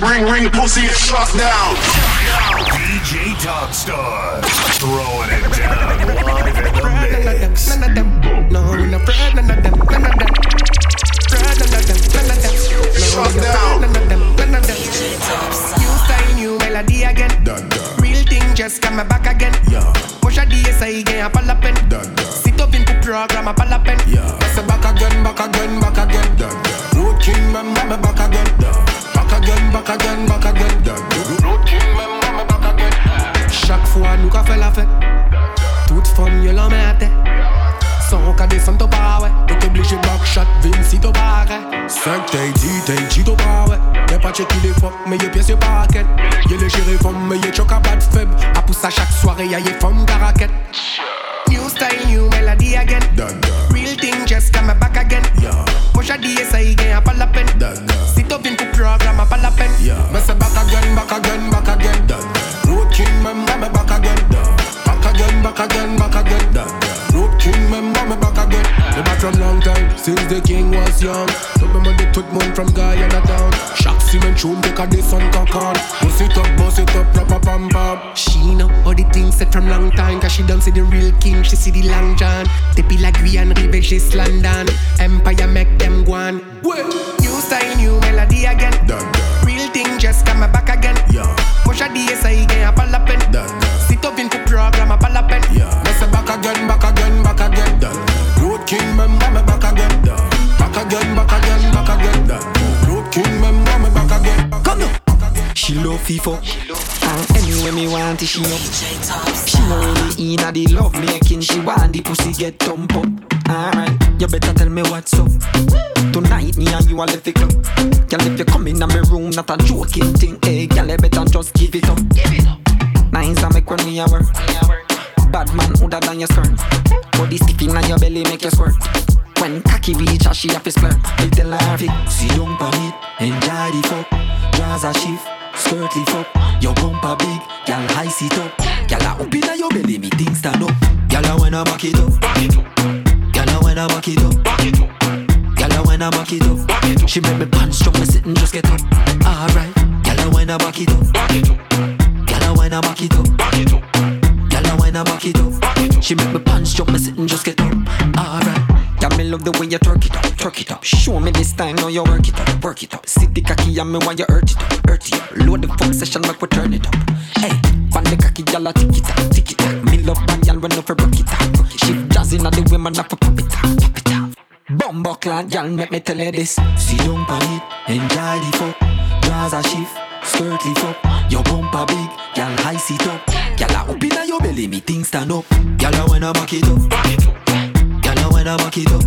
Ring, ring, pussy, shut down. DJ Tobstar. Throwing it down live in the mix. None of them. No, we not afraid. None of them. None of them. Afraid. None of them. None of them. Shut down. afraid. None of them. None of them. New style, new melody again. Real thing just come back again. Push a DSI again, a palapen. Sit up in the program, a palapen. I say back again, back again, back again. Road king, man, me back again. again, back again, back again. L'outil même back again. La fe. Tout fom yo lan men ate. San ka desen to pa we. Yo te blije shot si 5 tey, 10 tey, 10 to pa we. Ye pa cheki de fok, me ye pyes yo pa aket. Ye le jere fom, me ye chok a bat feb. A pousa chak soare, ya New style, new melody again. Real thing just come back again. Push a DSI again, a pas la peine. Sit up in the program, a pas la peine. Mais c'est back again, back again, back again. Road king, me back again. Back again, back again, back again. Road king, même me back again. The back from long time, since the king was young. Remember the tout monde from Guyana town. Chaque semaine, tune take a this on cock Bust it up, bust it up, proper pam pam. She know all the things said from long time. Cause she don't see the real king, she see the long john. Depuis la Guyane, rive just London. Empire make them go on. New style, new melody again. Real thing just come back again. Yeah. Push a DSI again, a palapen. Sit up in the program, a palapen. Me say back again, back again, back again. Road king, member me back again. Back again, back again, back again. Road king, member me back again. Come on. She love FIFA. And anyway me want it, she up. She no really in a the love making. She want the pussy get thump up. Alright, you better tell me what's up. Tonight me and you a left the club. Girl, if you come in my room, not a joking thing. Hey, girl, you better just give it up. Nice I make when we a work. Bad man woulda done your skirt. Body stiffing on your belly make you squirt. When cocky reach her, she splurt. Me tell her fi sit down pon it, enjoy the fuck. Draws a shift, skirt lift up. Your bumper big, girl high sit up. Girl a up inna your belly, me things stand up. Girl a wanna back it up. Girl a wanna back it up. Girl a wanna back it up. She make me pants drop, me sit and just get up. Alright, girl a wanna back it up. Girl a wanna back it up. She make me punch, drop, me sit and just get up. Alright. Girl, me love the way you twerk it up, twerk it up. Show me this time, now you work it up, work it up. Sit the cocky and me while you hurt it up, hurt it up. Load the fuck session, make we turn it up. Hey, fan the cocky, gyal a tick it up, tick it up. Me love bad gyal when for rock it up. She jazzing at the women, not for pop it up, pop it up. Bumbo clad gyal, make me tell you this. Down pon it, enjoy the fuck. Draws a shift, skirt lift up. Your bumper big, gyal high sit up. Gyal a up inna your belly, me things stand up. Gyal a wanna back it up. Gyal a wanna back it up.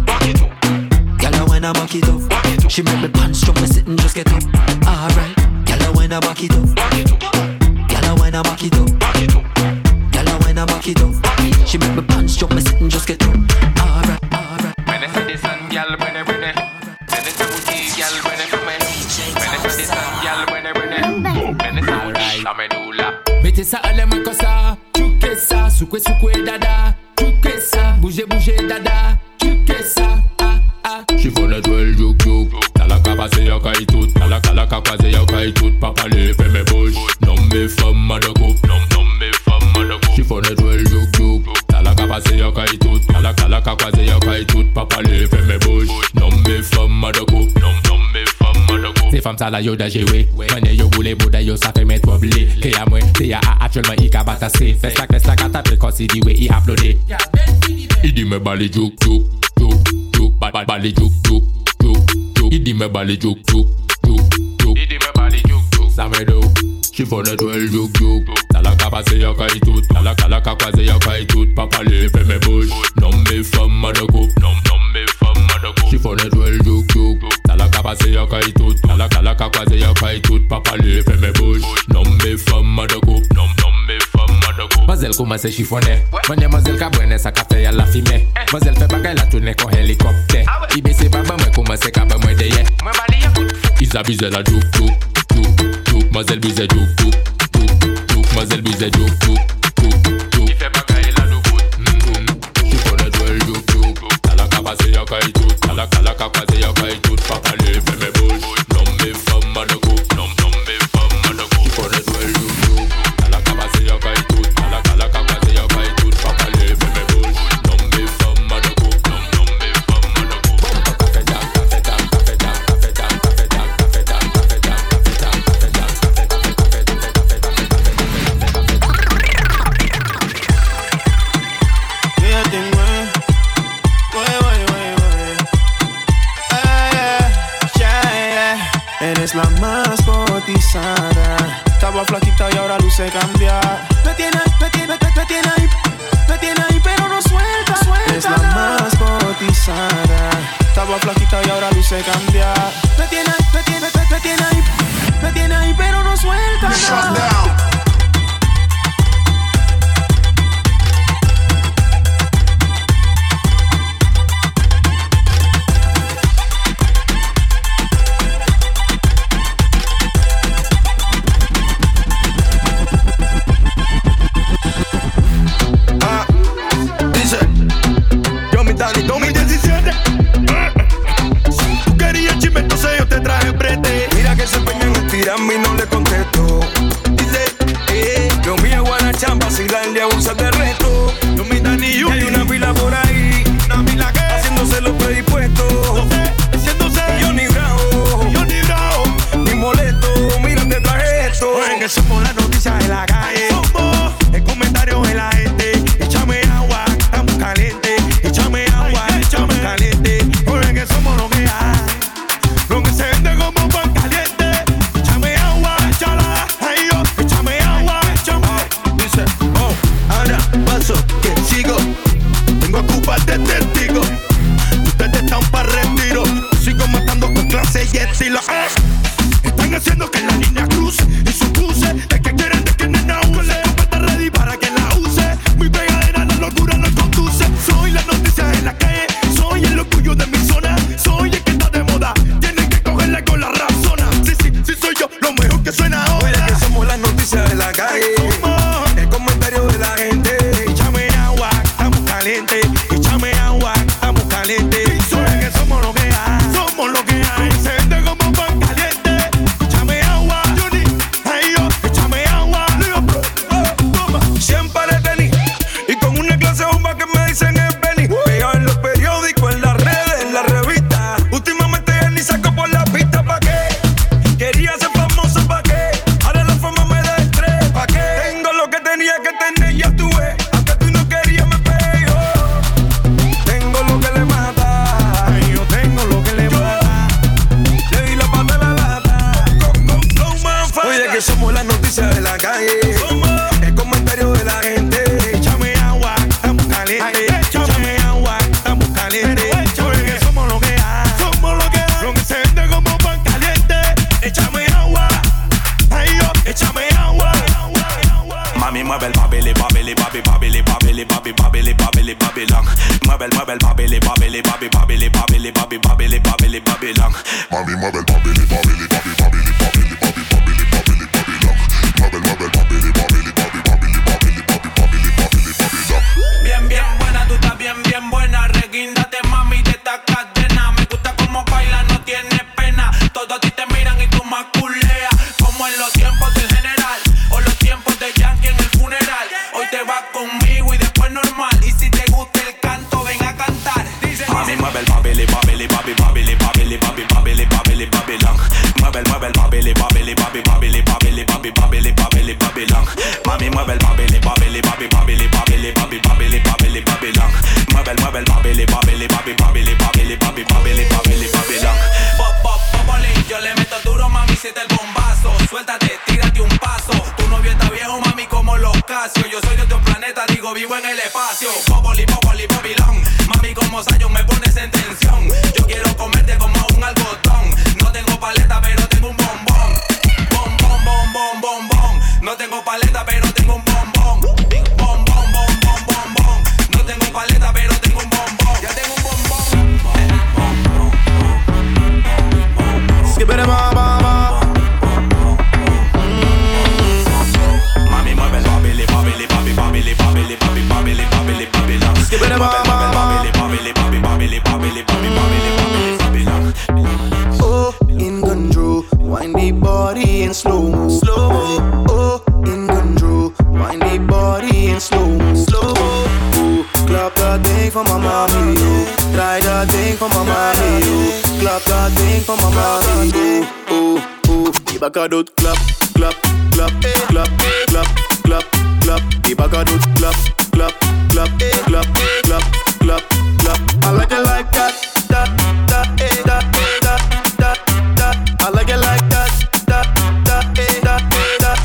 Gyal a wanna back it up. She make me pants drop, me sit and just get up. Alright. Gyal a wanna back it up. Gyal a wanna back it up. Gyal a wanna back it up. She make me pants drop, me sit and just get up. Alright, alright. When I see the sun, girl, when I when I When I see girl, when I come in When I see the sun, girl, when I when I When I see the amenula Mettez ça à la Soukoué, soukoué, dada, tu que ça. Bougez, bougez, dada, tu que ça. Ah, ah. She fun ya kai tout. Talaka, laka passe ya tout. Papa le mes bouches. Non, mes femmes, ma de. Non, non, mes femmes, ma de coupe. Tout. Tout. Papa de coupe Ces femmes ça là yo da joué Mwenye yo boule bouda yo sa fe met troublé Ke ya mwen, te ya a actuellement i ka batase Fes la kles la ka tape konsi di we i aplode I di me bali juk juk juk juk ba- ba- Bali juk juk juk juk I di me bali juk juk juk juk Didi me body juk juk Sa me do Chiffonnet well juk juk Talaka pase yo kay tout Talaka laka kwaze yo kay tout Papa le fe me bouche Non me femme ma de coupe Non non me femme ma de coupe Chiffonnet well juk juk Talaka pase yo kay tout Talaka laka kwaze yo tout Papa le fe me bouche Non me ma de coupe de coupe Mazel komanse chifone. Mwenye mazel ka sa ka fe ya la Mazel fe bagay la tourne kon helikopte I bese baba mwen komanse ka ba mwen deye Mwen bali la Mazel bize juk juk Mazel bize juk kay tout Talaka laka kwaze yo kay tout Papa Mueve el babele, babele, babi, babele, babele, babi, babele, babele, babilón. Mueve el, mueve el babele, babele, babi, babele, babele, babi, babele, babele, babilón. Mami, mueve el babele, babele, babi, babele, babele, babi, babele, babele, babilón. Mueve el, mueve el Bacadot clap, clap, clap, clap, clap, clap, clap. The Bacadot clap, clap, clap, clap, clap, clap, clap. I like it like that, that, that, that, that, that, that. I like it like that, that, that, that, that,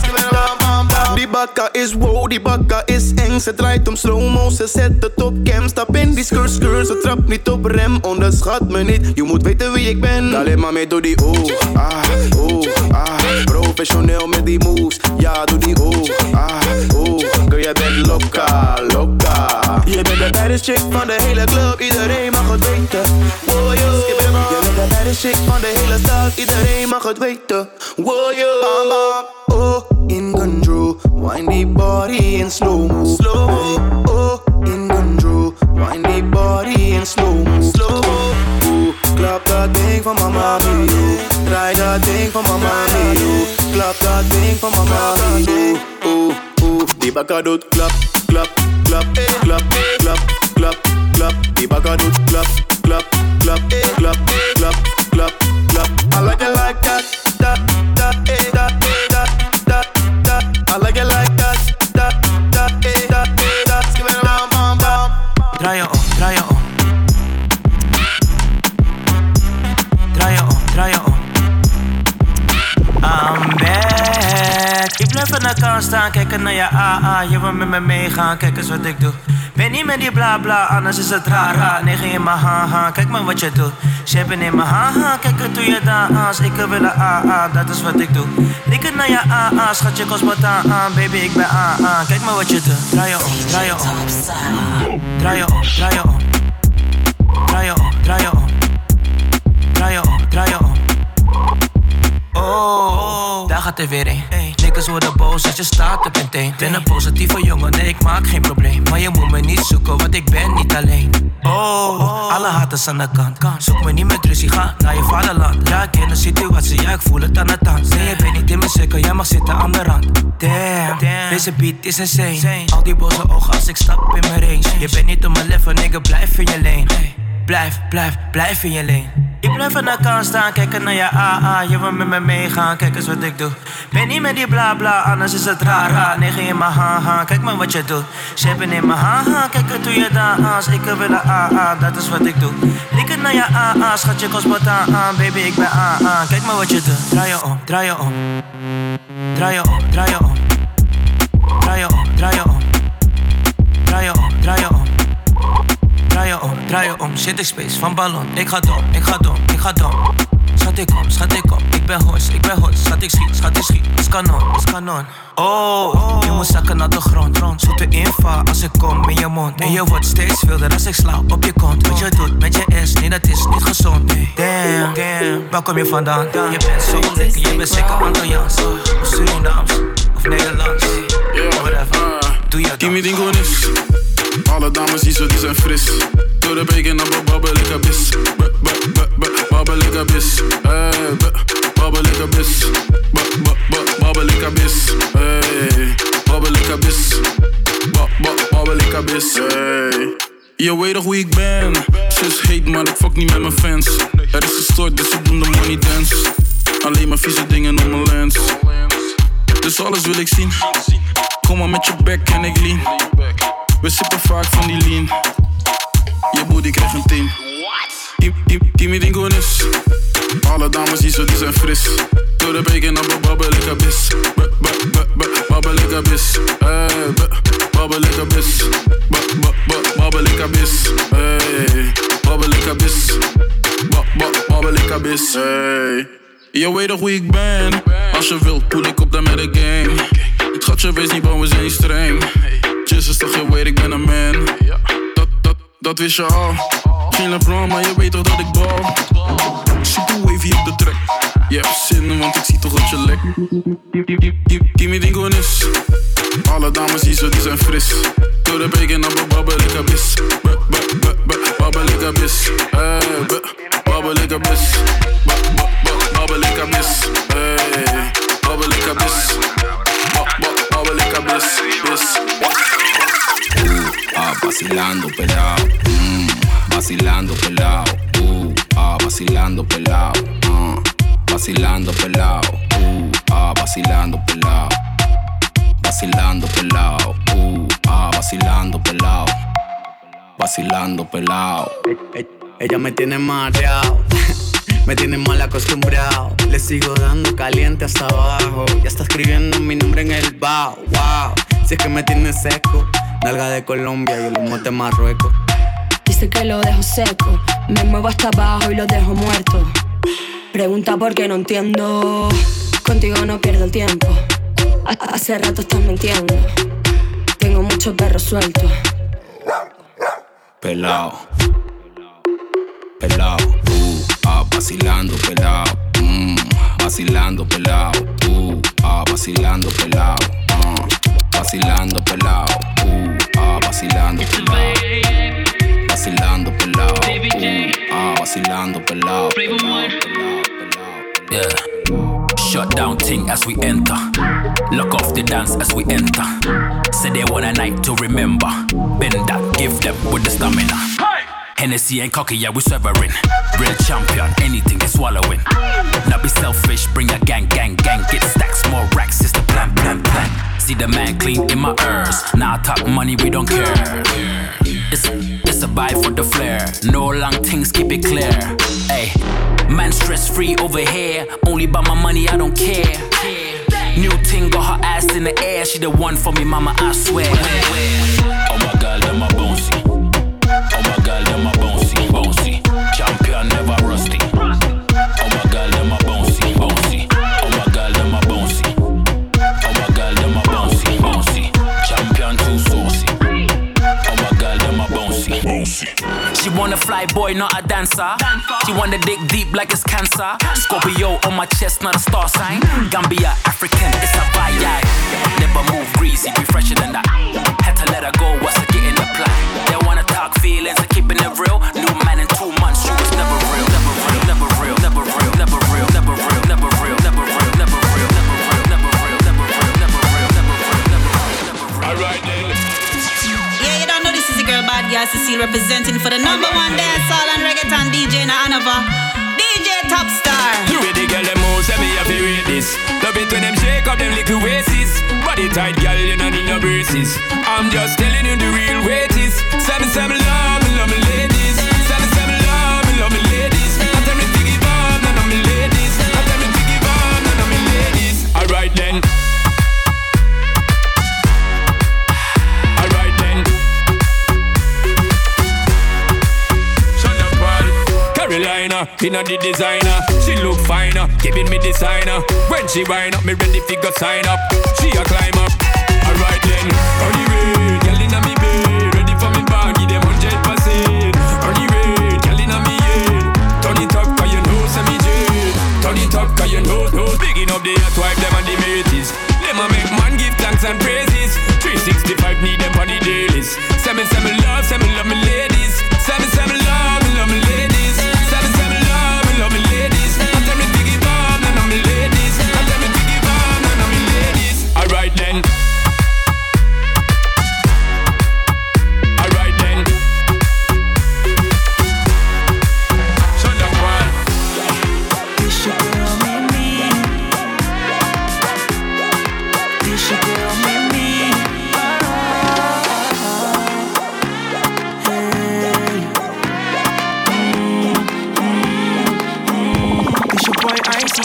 that. The Baca is wow, the Baca is Ze draait om slow-mo, ze zet het op cam. Stap in die skirt, skirt, ze trapt niet op rem. Onderschat me niet, je moet weten wie ik ben. Alleen maar mee door die oeh, ah, oeh, ah. Professioneel met die moves, ja, doe die oeh, ah, oeh. Girl, jij bent loka, loka. Je bent de baddest chick van de hele club, iedereen mag het weten. Wow, yo. Je bent de baddest chick van de hele stad, iedereen mag het weten. Wow, yo. Bam, bam. Oh, in wind die body in slow-mo. Slow-mo. Oh, in control, wind die body in slow-mo. Slow-mo. Oeh, klap dat ding van mama, yo. Draai dat ding van mama, yo. Klap dat ding van mama, yo. Oeh, oeh, die bakka doet klap, klap, klap, klap, klap, klap, klap. Die bakka doet klap, klap, klap, klap, klap, klap, klap. I like it like that, that, kijken naar je wil met me meegaan, kijk eens wat ik doe. Ben niet met die bla bla, anders is het raar. Negen in mijn haha, kijk maar wat je doet. Shapen in mijn haha, kijk het doe je dans. Ik wil een AA, dat is wat ik doe. Likken naar je AA, schat je kost wat aan. Baby, ik ben AA, kijk maar wat je doet. Draai je om, draai je om. Draai je om, draai je om. Draai je om, draai je je om. Oh, daar gaat er weer een. Niggas worden boos als je staat op een teen. Ben een positieve jongen, nee, ik maak geen probleem. Maar je moet me niet zoeken, want ik ben niet alleen. Oh, alle haters aan de kant. Zoek me niet met ruzie, ga naar je vaderland. Ja, ik ken de situatie, ja, ik voel het aan de tand. Nee, je bent niet in mijn cirkel, jij mag zitten aan de rand. Damn, deze beat is insane. Al die boze ogen als ik stap in mijn range. Je bent niet op mijn level, nigga, blijf in je lane. Blijf, blijf, blijf in je lane. Ik blijf aan de kant staan, kijken naar je AA. Je wil met me meegaan, kijk eens wat ik doe. Ben niet met die bla bla, anders is het raar. raar. Negen in mijn haha, kijk maar wat je doet. Shapen in mijn haha, kijk het doe je dans. Ik wil een AA, dat is wat ik doe. Likken naar je AA, schat je kost aan. Baby, ik ben AA, kijk maar wat je doet. Draai je om, draai je om. Draai je om, draai je om. Draai je om, draai je om. Draai je om, shit ik space van ballon. Ik ga dom, ik ga dom, ik ga dom. Schat ik kom, schat ik kom, ik ben hos, ik ben hos. Schat ik schiet, schat ik schiet, is kanon, is kanon. Oh, je moet zakken naar de grond. Zoete inval als ik kom in je mond. En je wordt steeds wilder als ik sla op je kont. Wat je doet met je ass, nee dat is niet gezond. Damn, damn, waar kom je vandaan? Je bent zo lekker, je bent zeker Antilliaans. Of Surinaams, of Nederlands. Whatever, doe je Kimi Dingonis. Alle dames die zo, die zijn fris to the bacon, and babbel bubble like a bitch. Bubble like a bitch. Hey, bubble like a bitch. Bubble like a bitch. Hey, bubble Je weet toch wie ik ben. Sis hate, maar ik fuck niet met mijn fans. Er is gestort, dus ik doen de money dance. Alleen maar vieze dingen om mijn lens. Dus alles wil ik zien. Kom maar met je back en ik lean. We sippen vaak van die lean. Je booty krijgt een team. Kimi Dingonis. Alle dames die zo, die zijn fris. Door de beker naar babbel ik abis. Babbel ik abis. Babbel ik abis. Babbel ik abis. Babbel ik abis. Babbel ik abis. Je weet toch hoe ik ben. Als je wilt, poel ik op dan met de gang. Het gatje wees niet bang, we zijn niet streng. Just is toch je weet, ik ben een man. Dat, wist je al. Geen LeBron, maar je weet toch dat ik bal. Super wavy op de track. Je hebt zin, want ik zie toch dat je lek. Kimi Dingonis. Alle dames die zo, die zijn fris. Door de beker naar babbel ik abis. Babbel ik abis. Babbel ik abis. Babbel ik abis. Babbel vacilando pelado, mm, vacilando pelado, uh, ah, vacilando pelado, uh, vacilando pelado, uh, ah, vacilando pelado, vacilando pelado, uh, ah, vacilando pelado, vacilando pelado. Ella me tiene mareado. Me tienen mal acostumbrado. Le sigo dando caliente hasta abajo. Ya está escribiendo mi nombre en el bajo. Wow, si es que me tiene seco. Nalga de Colombia y el humo de Marruecos. Dice que lo dejo seco. Me muevo hasta abajo y lo dejo muerto. Pregunta por qué no entiendo. Contigo no pierdo el tiempo. Hace rato estás mintiendo. Tengo muchos perros sueltos. Pelao. Pelao. Uh, ah, vacilando, pelao. Mmm, vacilando, pelao. Uh, ah, vacilando, pelao. Uh, vacilando, pelao. Vacilando, pelao. Vacilando, pelao. Uh, ah, vacilando, pelao. pelao, pelao. Yeah. Shut down ting as we enter. Lock off the dance as we enter. Say they want a night to remember. Bend that, give them with the stamina. Hennessy and cocky, yeah, we severing. Real champion, anything they swallowing. Now be selfish, bring a gang, gang, gang. Get stacks, more racks, it's the plan, plan, plan. See the man clean in my ears. Now talk money, we don't care. It's, it's a buy for the flair. No long things, keep it clear. Hey, man stress free over here. Only by my money, I don't care. New ting got her ass in the air. She the one for me, mama, I swear. Oh my girl, them a bouncy. She wanna fly boy, not a dancer. She wanna dig deep like it's cancer. Scorpio on my chest, not a star sign. Gambia, African, it's a vibe. Never move greasy, be fresher than number one dance all and reggaeton DJ in Hanover. DJ Tobstar. You ready, girl, them moves, let me have to rate this. Love it when them shake up them little waists. Body tight, girl, you don't need no braces. I'm just telling you the real weight is. Seven, seven, love love me, inna the designer. She look finer, giving me designer. When she wind up, me ready fi go sign up. She a climb up. Alright then, on the way, girl inna me bed, ready for me bag, give them hundred percent. On the way, girl inna me head, turn it up 'cause you know say me jet. Turn it up 'cause you know, know. Bigging up the hot wife, them and the mateys. Them a make man give thanks and praises. 365 need them on the dailies. Love, seven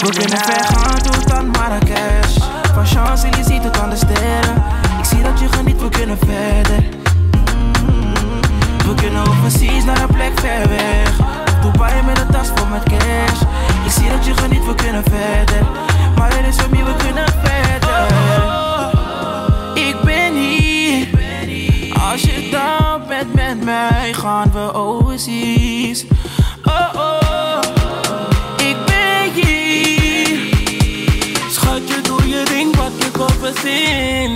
We kunnen ver gaan tot aan Marrakesh. Van Champs-Élysées tot aan de sterren. Ik zie dat je geniet, we kunnen verder. We kunnen overseas naar een plek ver weg. Dubai met een tas vol met cash. Ik zie dat je geniet, we kunnen verder. Maar er is voor mij, we kunnen verder. Ik ben hier. Als je down bent met mij, gaan we overseas. focusing.